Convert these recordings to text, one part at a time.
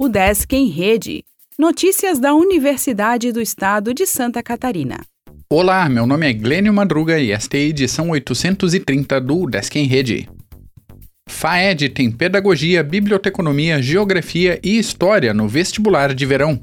O Desk em Rede. Notícias da Universidade do Estado de Santa Catarina. Olá, meu nome é Glênio Madruga e esta é a edição 830 do Desk em Rede. FAED tem Pedagogia, Biblioteconomia, Geografia e História no vestibular de verão.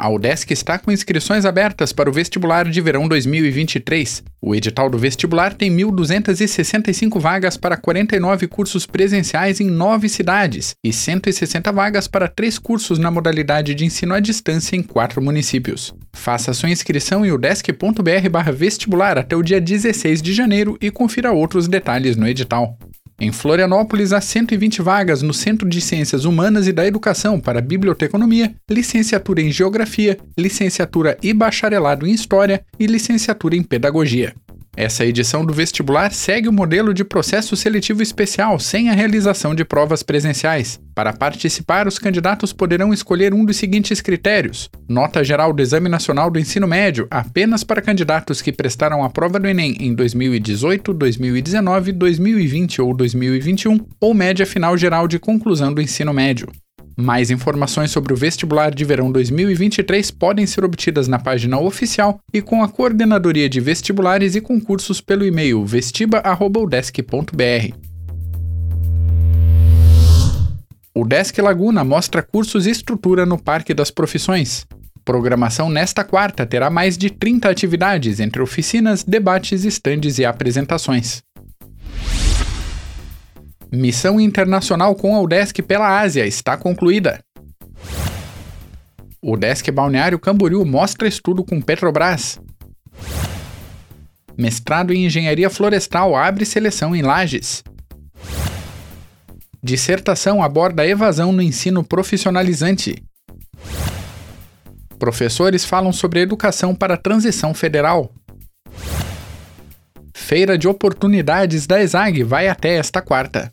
A UDESC está com inscrições abertas para o vestibular de verão 2023. O edital do vestibular tem 1.265 vagas para 49 cursos presenciais em nove cidades e 160 vagas para três cursos na modalidade de ensino à distância em quatro municípios. Faça sua inscrição em udesc.br/vestibular até o dia 16 de janeiro e confira outros detalhes no edital. Em Florianópolis, há 120 vagas no Centro de Ciências Humanas e da Educação para Biblioteconomia, licenciatura em Geografia, licenciatura e bacharelado em História e licenciatura em Pedagogia. Essa edição do vestibular segue o modelo de processo seletivo especial, sem a realização de provas presenciais. Para participar, os candidatos poderão escolher um dos seguintes critérios: nota geral do Exame Nacional do Ensino Médio apenas para candidatos que prestaram a prova do Enem em 2018, 2019, 2020 ou 2021, ou média final geral de conclusão do ensino médio. Mais informações sobre o vestibular de verão 2023 podem ser obtidas na página oficial e com a Coordenadoria de Vestibulares e Concursos pelo e-mail vestiba.udesc.br. O Desk Laguna mostra cursos e estrutura no Parque das Profissões. Programação nesta quarta terá mais de 30 atividades, entre oficinas, debates, estandes e apresentações. Missão internacional com a UDESC pela Ásia está concluída. O Desk Balneário Camboriú mostra estudo com Petrobras. Mestrado em Engenharia Florestal abre seleção em Lages. Dissertação aborda evasão no ensino profissionalizante. Professores falam sobre educação para transição federal. Feira de Oportunidades da ESAG vai até esta quarta.